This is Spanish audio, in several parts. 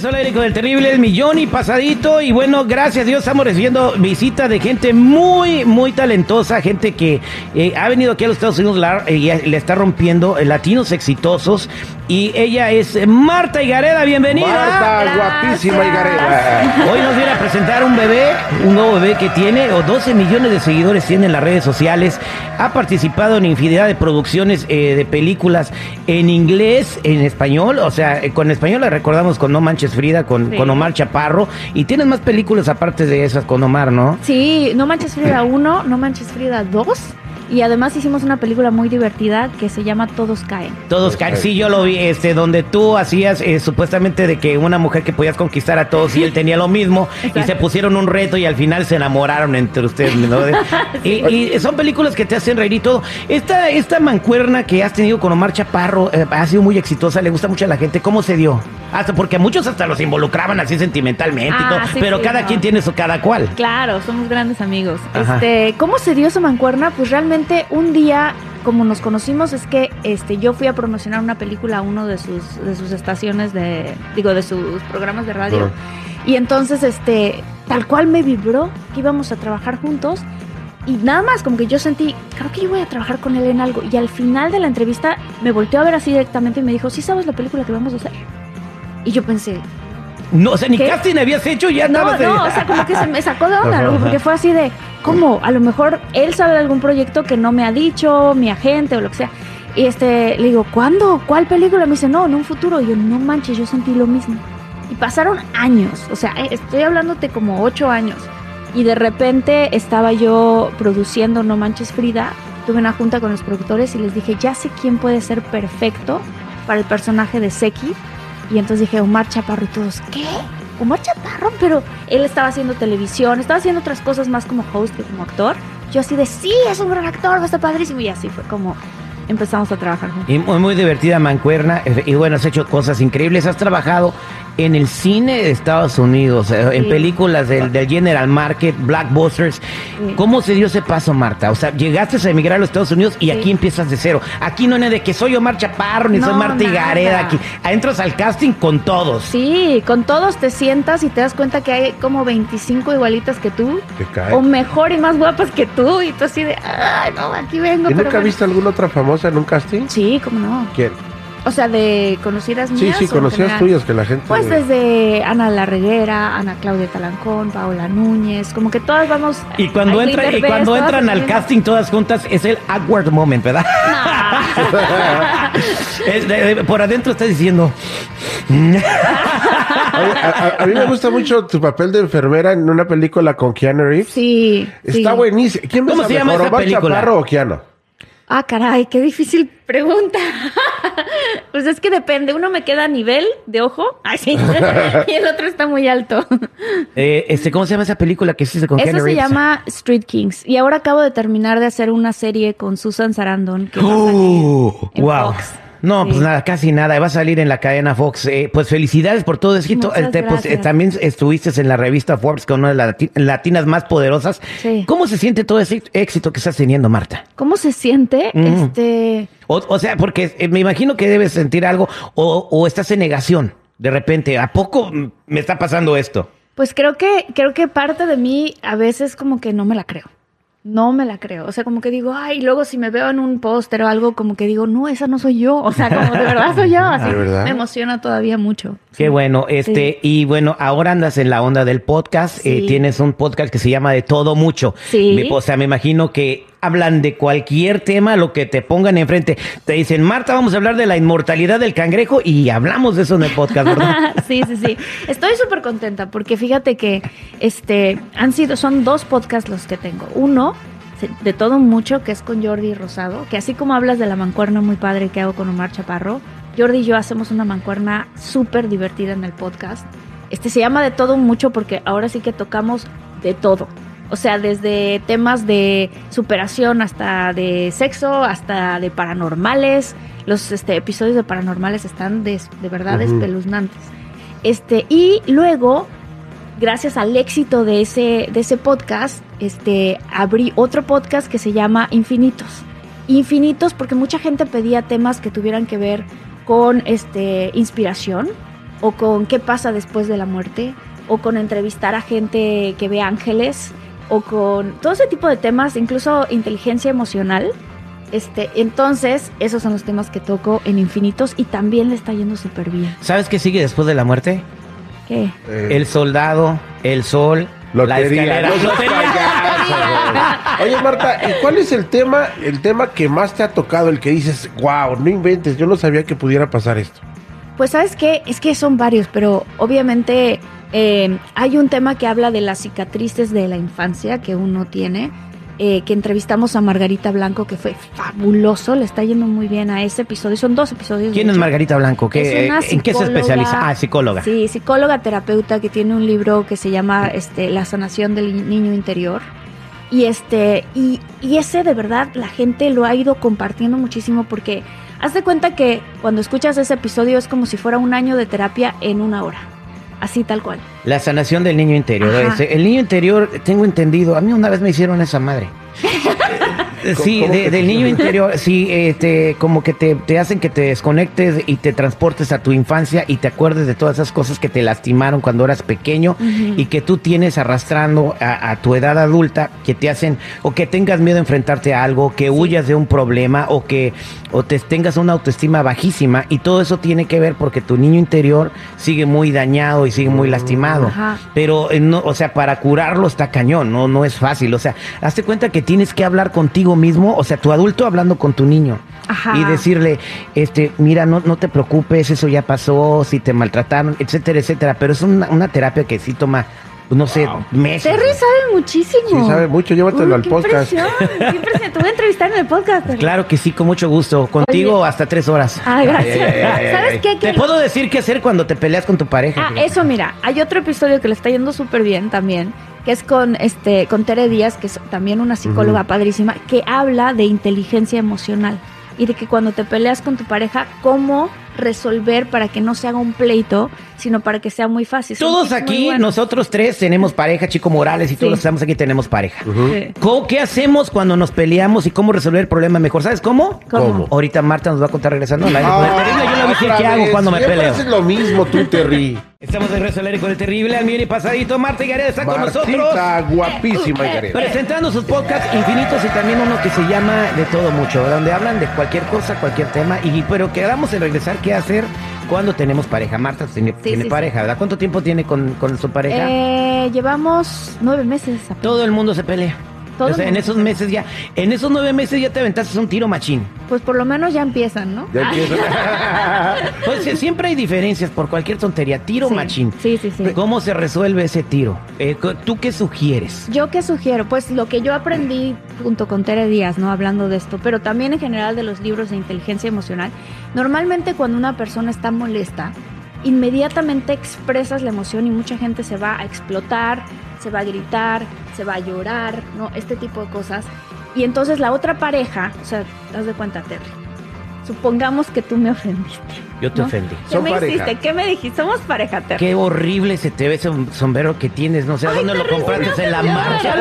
regreso al aire con el terrible El Millón y pasadito. Y bueno, gracias a Dios estamos recibiendo visita de gente muy, muy talentosa, gente que eh, ha venido aquí a los Estados Unidos la, eh, y le está rompiendo eh, latinos exitosos. Y ella es Marta Higareda, bienvenida. Marta, guapísima Higareda. Hoy nos viene a presentar un bebé, un nuevo bebé que tiene, o 12 millones de seguidores tiene en las redes sociales. Ha participado en infinidad de producciones eh, de películas en inglés, en español, o sea, eh, con español la recordamos con No Manches Frida, con, Sí. con Omar Chaparro. Y tienes más películas aparte de esas con Omar, ¿no? Sí, No Manches Frida 1, No Manches Frida 2. Y además hicimos una película muy divertida que se llama Todos Caen. Todos caen. Sí, yo lo vi, este, donde tú hacías eh, supuestamente de que una mujer que podías conquistar a todos y él tenía lo mismo y se pusieron un reto y al final se enamoraron entre ustedes. ¿no? y, y son películas que te hacen reír y todo. Esta, esta mancuerna que has tenido con Omar Chaparro eh, ha sido muy exitosa, le gusta mucho a la gente. ¿Cómo se dio? Hasta porque muchos hasta los involucraban así sentimentalmente y Ah, todo, sí, pero sí, cada no. quien tiene su cada cual. Claro, somos grandes amigos. Ajá. Este, ¿cómo se dio esa mancuerna? Pues realmente un día, como nos conocimos, es que este, yo fui a promocionar una película a uno de sus, de sus estaciones de, digo, de sus programas de radio. Ah. Y entonces, este, tal cual me vibró que íbamos a trabajar juntos. Y nada más, como que yo sentí, creo que yo voy a trabajar con él en algo. Y al final de la entrevista me volteó a ver así directamente y me dijo, ¿sí sabes la película que vamos a hacer? Y yo pensé, No, o sea, ni ¿Qué? casting habías hecho, ya no, andabas de- no, o sea, como que se me sacó de onda, ¿no? Porque fue así de, ¿cómo? A lo mejor él sabe de algún proyecto que no me ha dicho, mi agente o lo que sea. Y este, le digo, ¿cuándo? ¿Cuál película? Me dice, no, en un futuro. Y yo, no manches, yo sentí lo mismo. Y pasaron años, o sea, eh, estoy hablándote como ocho años. Y de repente estaba yo produciendo No Manches Frida. Tuve una junta con los productores y les dije, ya sé quién puede ser perfecto para el personaje de Seki. Y entonces dije, Omar Chaparro y todos, ¿qué? Omar Chaparro, pero él estaba haciendo televisión, estaba haciendo otras cosas más como host que como actor. Yo así de, sí, es un gran actor, va a estar padrísimo. Y así fue como empezamos a trabajar. Y muy, muy divertida mancuerna. eh, Y bueno, has hecho cosas increíbles. Has trabajado en el cine de Estados Unidos, eh, en películas del, del General Market, Blackbusters. Sí. ¿Cómo se dio ese paso, Marta? O sea, llegaste a emigrar a los Estados Unidos y Sí. aquí empiezas de cero. Aquí no es de que soy Omar Chaparro ni soy Marta Higareda. Aquí entras al casting con todos. Sí, con todos te sientas y te das cuenta que hay como 25 igualitas que tú, Te cae. o mejor y más guapas que tú, y tú así de, ay, no, aquí vengo. ¿Y pero nunca bueno". viste alguna otra famosa en un casting? Sí, cómo no. ¿Quién? O sea, de conocidas Sí, mías. sí, en conocidas tuyas que la gente. Pues desde Ana La Reguera, Ana Claudia Talancón, Paola Núñez, como que todas vamos. Y cuando, entra, y cuando entran al casting todas juntas es el awkward moment, ¿verdad? Es de- de- por adentro estás diciendo... A, a- a mí me gusta mucho tu papel de enfermera en una película con Keanu Reeves. Sí. Está sí. buenísimo. ¿Quién ¿Cómo se llama mejor, esa Omar película? Chaparro o Keanu? Ah, caray, qué difícil pregunta. pues es que depende. Uno me queda a nivel de ojo. Ay, sí. y el otro está muy alto. Eh, este, ¿Cómo se llama esa película que hiciste con Keanu se llama Street Kings. Y ahora acabo de terminar de hacer una serie con Susan Sarandon. Que en wow. Fox. No, Sí. pues nada, casi nada. Va a salir en la cadena Fox. Eh, pues felicidades por todo esto. Muchas Eh, pues, eh, también estuviste en la revista Forbes con una de las lati- latinas más poderosas. Sí. ¿Cómo se siente todo ese éxito que estás teniendo, Marta? ¿Cómo se siente? Este. O, o sea, porque me imagino que debes sentir algo o, o estás en negación. De repente, ¿a poco me está pasando esto? Pues creo que, creo que parte de mí a veces como que no me la creo. No me la creo. O sea, como que digo, ay, luego si me veo en un póster o algo, como que digo, no, esa no soy yo. O sea, como de verdad soy yo. Así me emociona todavía mucho. Qué Sí. bueno, este, y bueno, ahora andas en la onda del podcast, eh, tienes un podcast que se llama De Todo Mucho. Sí. Me- o sea, me imagino que hablan de cualquier tema, lo que te pongan enfrente. Te dicen, Marta, vamos a hablar de la inmortalidad del cangrejo y hablamos de eso en el podcast, ¿verdad? sí, sí, sí. Estoy súper contenta porque fíjate que este han sido, son dos podcasts los que tengo. Uno, de todo mucho, que es con Jordi Rosado, que así como hablas de la mancuerna muy padre que hago con Omar Chaparro, Jordi y yo hacemos una mancuerna súper divertida en el podcast. Este se llama de todo mucho porque ahora sí que tocamos de todo. O sea, desde temas de superación hasta de sexo, hasta de paranormales. Los este, episodios de paranormales están de, de verdad espeluznantes. Este, y luego, gracias al éxito de ese, de ese podcast, este, abrí otro podcast que se llama Infinitos. Infinitos porque mucha gente pedía temas que tuvieran que ver con este, inspiración. o con qué pasa después de la muerte, o con entrevistar a gente que ve ángeles, o con todo ese tipo de temas, incluso inteligencia emocional. Este, entonces, esos son los temas que toco en Infinitos y también le está yendo súper bien. ¿Sabes qué sigue después de la muerte? ¿Qué? Eh, El soldado, el sol, la Lotería. escalera. No. Oye, Marta, ¿y cuál es el tema, el tema que más te ha tocado, el que dices, wow, no inventes, yo no sabía que pudiera pasar esto? Pues sabes qué, es que son varios, pero obviamente eh, hay un tema que habla de las cicatrices de la infancia que uno tiene, eh, que entrevistamos a Margarita Blanco, que fue fabuloso, le está yendo muy bien a ese episodio, son dos episodios. ¿Quién es. Margarita Blanco? ¿Qué, Es ¿En qué se especializa? Ah, psicóloga. Sí, psicóloga terapeuta que tiene un libro que se llama este, La sanación del niño interior. Y este, y, y ese de verdad la gente lo ha ido compartiendo muchísimo porque haz de cuenta que cuando escuchas ese episodio es como si fuera un año de terapia en una hora. Así tal cual. La sanación del niño interior. Ese- El niño interior, tengo entendido, a mí una vez me hicieron esa madre. Eh, Sí, ¿Cómo de- que del niño interior, sí, este, como que te, te hacen que te desconectes y te transportes a tu infancia y te acuerdes de todas esas cosas que te lastimaron cuando eras pequeño y que tú tienes arrastrando a, a tu edad adulta, que te hacen, o que tengas miedo a enfrentarte a algo, que huyas de un problema, o que o te tengas una autoestima bajísima, y todo eso tiene que ver porque tu niño interior sigue muy dañado y sigue muy lastimado. Ajá. Pero, eh, no, o sea, para curarlo está cañón, no, no es fácil. O sea, hazte cuenta que tienes que hablar contigo mismo, o sea, tu adulto hablando con tu niño. Ajá. Y decirle, este, mira, no, no te preocupes, eso ya pasó, si te maltrataron, etcétera, etcétera. Pero es una, una terapia que sí toma, no sé, meses. Terry sabe muchísimo. Sí, sabe mucho, llévatelo Uy, al qué podcast. impresión, qué impresión. Te voy a entrevistar en el podcast. Terry. Claro que sí, con mucho gusto. Contigo Oye. hasta tres horas. Ay, gracias. Ay, ay, ay, ay, ¿Sabes ay. qué? Te puedo decir qué hacer cuando te peleas con tu pareja. Ah, fíjate. eso mira, hay otro episodio que le está yendo súper bien también, que es con este con Tere Díaz, que es también una psicóloga padrísima, que habla de inteligencia emocional y de que cuando te peleas con tu pareja, cómo resolver para que no se haga un pleito, sino para que sea muy fácil. Todos aquí, buenos. nosotros tres tenemos pareja, Chico Morales y todos Sí. los que estamos aquí tenemos pareja. Ujú. Sí. ¿Cómo- ¿Qué hacemos cuando nos peleamos y cómo resolver el problema mejor? ¿Sabes cómo? ¿Cómo? Ahorita Marta nos va a contar regresando. al aire con el Ah, terrible. Yo le voy a decir qué hago cuando me peleo. haces lo mismo tú, Terry. Estamos de regreso al con el terrible, al y pasadito. Marta y Gareda está con nosotros. Martita, guapísima, Gareda. Presentando sus podcasts infinitos y también uno que se llama De Todo Mucho, donde hablan de cualquier cosa, cualquier tema. Y pero quedamos en regresar qué hacer cuando tenemos pareja. Marta tiene, tiene sí, pareja, ¿verdad? ¿Cuánto tiempo tiene con, con su pareja? Eh, llevamos nueve meses. Todo el mundo se pelea. Todo o sea, en esos meses ya, en esos nueve meses ya te aventaste un tiro machín. Pues por lo menos ya empiezan, ¿no? Ya empiezo. Pues siempre hay diferencias por cualquier tontería. Tiro Sí, machín. Sí, sí, sí. ¿Cómo se resuelve ese tiro? Eh, ¿Tú qué sugieres? Yo qué sugiero, pues lo que yo aprendí junto con Tere Díaz, ¿no? Hablando de esto, pero también en general de los libros de inteligencia emocional, normalmente cuando una persona está molesta, inmediatamente expresas la emoción y mucha gente se va a explotar, se va a gritar, se va a llorar, ¿no? Este tipo de cosas. Y entonces la otra pareja, o sea, haz de cuenta, Terry. Supongamos que tú me ofendiste. Yo te ¿no? ofendí. ¿Qué Son me pareja. hiciste? ¿Qué me dijiste? Somos pareja, Terry. Qué horrible se te ve ese sombrero que tienes. No sé, ¿a dónde lo compraste? ¿En la marcha?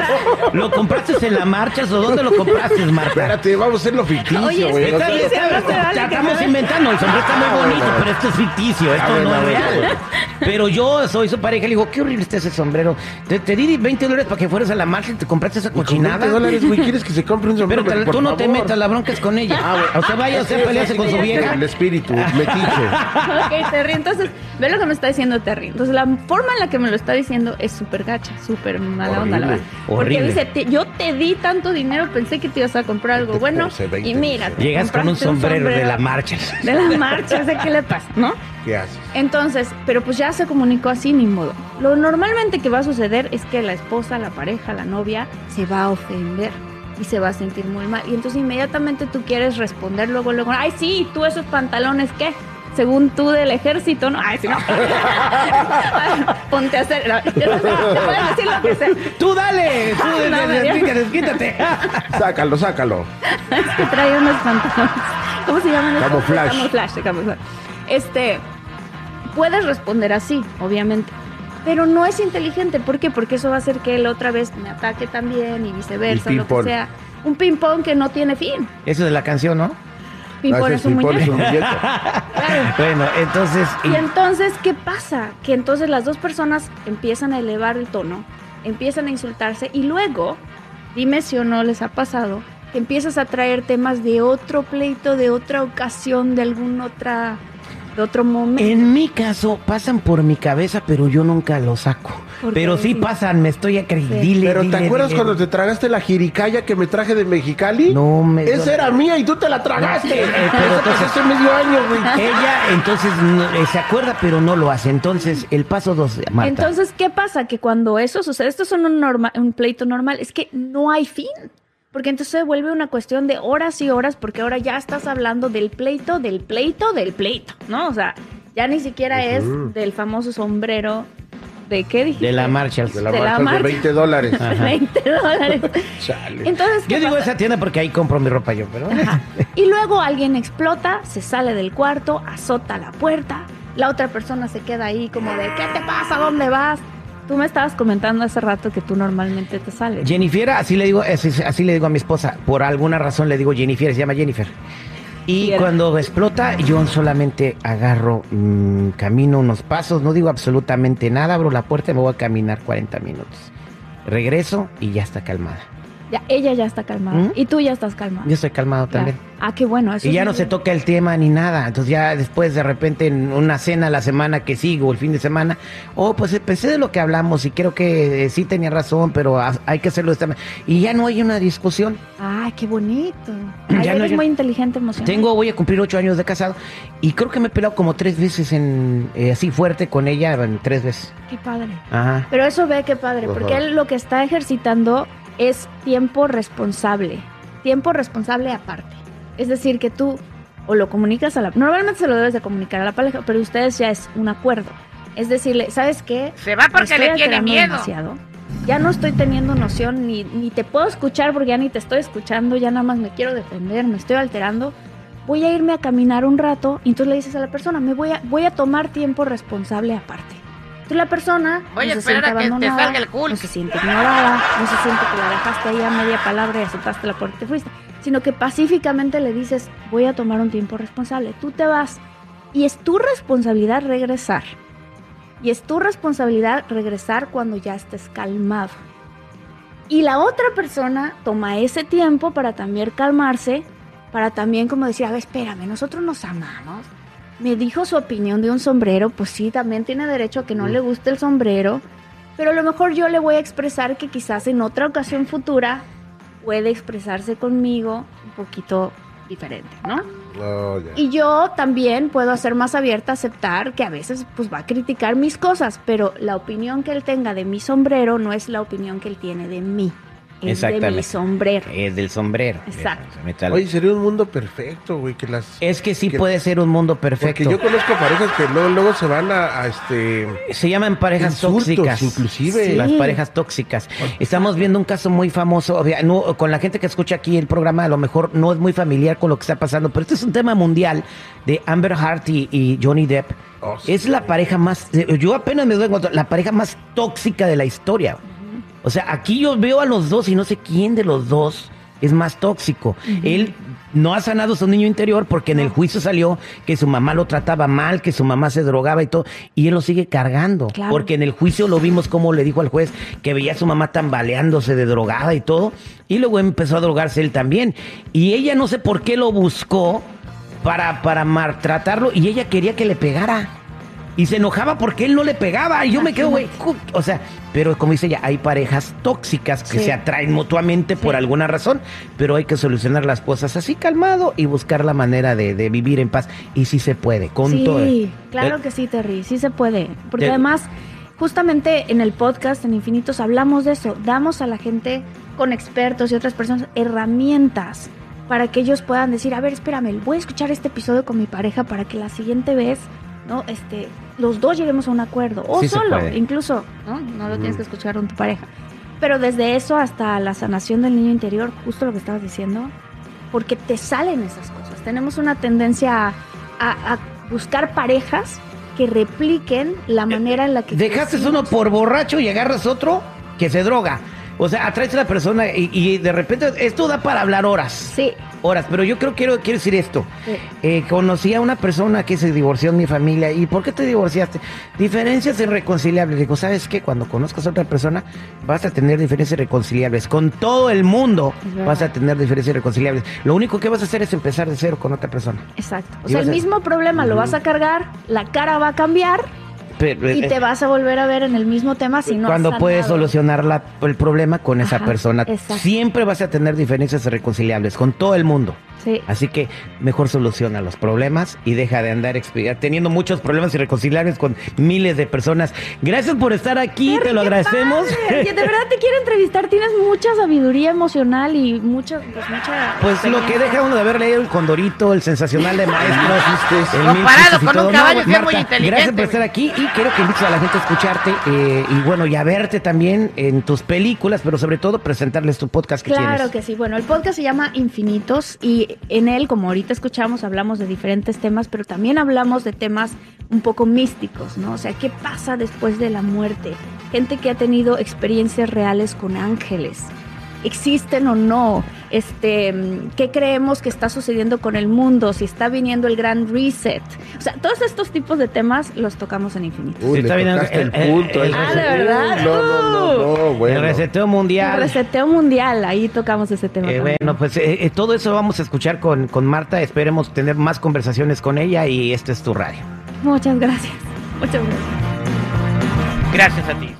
¿Lo compraste en la marcha o dónde lo compraste, Marta? Espérate, vamos a hacerlo ficticio, Oye, güey. Está ficticio, está- no se vale estamos inventando, el sombrero está muy Ah, bonito, pero esto es ficticio, esto A ver, no a es a real. Pero yo soy su pareja, le digo, qué horrible está ese sombrero. Te, te di 20 dólares para que fueras a la marcha y te compraste esa y cochinada. 20 dólares, güey, ¿quieres que se compre un Pero sombrero? te- Por tú no te favor. metas, la bronca es con ella. Ah. O sea, vaya, o sea, Sí, pelearse con su vieja. El espíritu, metiche. Ok, Terry, entonces, ve lo que me está diciendo Terry. Entonces, la forma en la que me lo está diciendo es súper gacha, súper mala onda, la Horrible. Porque dice, "Te- yo te di tanto dinero, pensé que te ibas a comprar algo bueno. puse 20 Y mira, Llegas con un sombrero, de la marcha. De la marcha, sé qué le pasa, ¿no? ¿Qué haces? Entonces, pero pues ya se comunicó así, ni modo. Lo normalmente que va a suceder es que la esposa, la pareja, la novia se va a ofender y se va a sentir muy mal. Y entonces inmediatamente tú quieres responder luego, luego, ay, sí, tú esos pantalones, ¿qué? Según tú del ejército, ¿no? Ay, sí, no. Ponte a hacer. no, te pueden decir lo que sea. Tú dale, tú No, me dio- desquítate, desquítate. Sácalo, sácalo. Es que trae unos pantalones. ¿Cómo se llaman? estos? Camuflaje. Camuflaje, camuflaje. Este, puedes responder así, obviamente. Pero no es inteligente. ¿Por qué? Porque eso va a hacer que él otra vez me ataque también y viceversa, lo que sea. Un ping-pong que no tiene fin. Eso de la canción, ¿no? Pimpón Haces es un muñeco. Claro. Bueno, entonces. Y entonces, ¿qué pasa? Que entonces las dos personas empiezan a elevar el tono, empiezan a insultarse y luego, dime si o no les ha pasado, que empiezas a traer temas de otro pleito, de otra ocasión, de algún otra, de otro momento. En mi caso, pasan por mi cabeza, pero yo nunca lo saco. Pero sí pasan, me estoy acreditando. Sí. Pero ¿te acuerdas cuando te tragaste la jiricaya que me traje de Mexicali? No me. Esa era mía y tú te la tragaste. No, eh, pero entonces- hace medio año, güey. Ella, entonces, no- eh, se acuerda, pero no lo hace. Entonces, el paso dos, Marta. Entonces, ¿qué pasa? Que cuando eso sucede, esto es un, norma- un pleito normal, es que no hay fin. Porque entonces se vuelve una cuestión de horas y horas, porque ahora ya estás hablando del pleito, del pleito, del pleito, ¿no? O sea, ya ni siquiera es del famoso sombrero de qué dijiste? de la Marshalls. De la de la marca de marca. 20 dólares. De 20 dólares. Chale. Entonces, ¿qué Yo digo esa tienda porque ahí compro mi ropa yo, pero. Ajá. Y luego alguien explota, se sale del cuarto, azota la puerta, la otra persona se queda ahí como de, ¿qué te pasa? ¿Dónde vas? Tú me estabas comentando hace rato que tú normalmente te sales. Jennifer, así le digo, así, así le digo a mi esposa. Por alguna razón le digo Jennifer, se llama Jennifer. Y cuando explota, yo solamente agarro, mm, camino unos pasos, no digo absolutamente nada, abro la puerta y me voy a caminar 40 minutos. Regreso y ya está calmada. Ya, ella ya está calmada. ¿Mm? Y tú ya estás calmada. Yo estoy calmado Ya. también. Ah, qué bueno. Eso Y ya no se toca el tema ni nada. Entonces ya después de repente en una cena la semana que sigo, el fin de semana, oh, pues eh, pensé de lo que hablamos y creo que eh, sí tenía razón, pero ha- hay que hacerlo de esta manera. Y ya no hay una discusión. Ay, qué bonito. Ya Ay, no, ya- muy inteligente, emocional. Tengo, voy a cumplir ocho años de casado y creo que me he peleado como tres veces en eh, así fuerte con ella, en tres veces. Qué padre. Ajá. Pero eso ve qué padre, Ajá. porque él lo que está ejercitando es tiempo responsable. Tiempo responsable aparte. Es decir, que tú o lo comunicas a la... Normalmente se lo debes de comunicar a la pareja, pero ustedes ya es un acuerdo. Es decirle, ¿sabes qué? Se va porque estoy le tiene miedo. demasiado. Ya no estoy teniendo noción, ni, ni te puedo escuchar porque ya ni te estoy escuchando, ya nada más me quiero defender, me estoy alterando. Voy a irme a caminar un rato y entonces le dices a la persona, me voy a, voy a tomar tiempo responsable aparte. Entonces la persona no se siente que te abandonada, salga el Hulk. no se siente ignorada, no se siente que la dejaste ahí a media palabra y aceptaste la puerta y te fuiste, sino que pacíficamente le dices, voy a tomar un tiempo responsable, tú te vas y es tu responsabilidad regresar. Y es tu responsabilidad regresar cuando ya estés calmado. Y la otra persona toma ese tiempo para también calmarse, para también como decir, a ver, espérame, nosotros nos amamos. Me dijo su opinión de un sombrero, pues sí, también tiene derecho a que no le guste el sombrero, pero a lo mejor yo le voy a expresar que quizás en otra ocasión futura puede expresarse conmigo un poquito diferente, ¿no? Ya. Y yo también puedo ser más abierta a aceptar que a veces pues va a criticar mis cosas, pero la opinión que él tenga de mi sombrero no es la opinión que él tiene de mí. Es de mi Exactamente. sombrero. Es del sombrero. Exacto. Oye, sería un mundo perfecto, güey, que las... es que sí que- puede ser un mundo Porque perfecto. yo conozco parejas que luego, luego se van a, a, este... Se llaman parejas Insultos, tóxicas. inclusive. Sí. Las parejas tóxicas. Estamos viendo un caso muy famoso. obvia- no, con la gente que escucha aquí el programa, a lo mejor no es muy familiar con lo que está pasando, pero este es un tema mundial de Amber Hart y, y Johnny Depp. Oh, sí. Es la pareja más. Yo apenas me doy cuenta, la pareja más tóxica de la historia. O sea, aquí yo veo a los dos y no sé quién de los dos es más tóxico. Él no ha sanado su niño interior porque en el juicio salió que su mamá lo trataba mal, que su mamá se drogaba y todo, y él lo sigue cargando. Claro. Porque en el juicio lo vimos como le dijo al juez que veía a su mamá tambaleándose de drogada y todo, y luego empezó a drogarse él también. Y ella no sé por qué lo buscó para, para maltratarlo y ella quería que le pegara. Y se enojaba porque él no le pegaba. Y yo me quedo, güey. O sea, pero como dice ella, hay parejas tóxicas que Sí. se atraen mutuamente por Sí. alguna razón, pero hay que solucionar las cosas así calmado y buscar la manera de, de vivir en paz. Y sí se puede, con sí, todo. claro Eh, que sí, Terry, sí se puede. Porque de- además, justamente en el podcast, en Infinitos, hablamos de eso. Damos a la gente con expertos y otras personas herramientas para que ellos puedan decir, a ver, espérame, voy a escuchar este episodio con mi pareja para que la siguiente vez, ¿no? Este, los dos lleguemos a un acuerdo. O Sí solo, incluso, ¿no? No lo tienes que escuchar con tu pareja. Pero desde eso hasta la sanación del niño interior, justo lo que estabas diciendo, porque te salen esas cosas. Tenemos una tendencia a, a- a buscar parejas que repliquen la manera en la que... Dejaste uno por borracho y agarras otro que se droga. O sea, atraes a la persona y, y de repente esto da para hablar horas. Sí, horas. Pero yo creo quiero quiero decir esto. Eh, conocí a una persona que se divorció en mi familia. ¿Y por qué te divorciaste? Diferencias irreconciliables. Digo, ¿sabes qué? Cuando conozcas a otra persona, vas a tener diferencias irreconciliables. Con todo el mundo vas a tener diferencias irreconciliables. Lo único que vas a hacer es empezar de cero con otra persona. Exacto. O sea, el a- mismo problema lo vas a cargar, la cara va a cambiar Pero, y eh, te vas a volver a ver en el mismo tema si no has cuando puedes sanado. solucionar la- el problema con esa persona. exacto. Siempre vas a tener diferencias irreconciliables con todo el mundo. Sí. Así que mejor soluciona los problemas y deja de andar teniendo muchos problemas irreconciliables con miles de personas. Gracias por estar aquí, te lo agradecemos. padre. De verdad te quiero entrevistar. Tienes mucha sabiduría emocional y mucha, pues mucha. Pues lo que deja uno de haber leído el Condorito, el sensacional de maestros, Comparado y con un caballo, pues, sí es muy inteligente, Gracias por estar aquí y quiero que invites a la gente a escucharte eh, y bueno, y a verte también en tus películas, pero sobre todo presentarles tu podcast que Claro tienes. que sí. Bueno, el podcast se llama Infinitos y en él, como ahorita escuchamos, hablamos de diferentes temas, pero también hablamos de temas un poco místicos, ¿no? O sea, ¿qué pasa después de la muerte? Gente que ha tenido experiencias reales con ángeles. ¿Existen o no? Este, ¿Qué creemos que está sucediendo con el mundo? Si está viniendo el gran reset. O sea, todos estos tipos de temas los tocamos en Infinitos. Uy, está tocaste el- el, el- punto. el- eh. Ah, ¿de verdad? No, no, no, no, bueno. El reseteo El mundial. reseteo mundial, ahí tocamos ese tema. Eh, bueno, pues eh, eh, todo eso vamos a escuchar con, con Marta. Esperemos tener más conversaciones con ella y este es tu radio. Muchas gracias. Muchas gracias. Gracias a ti.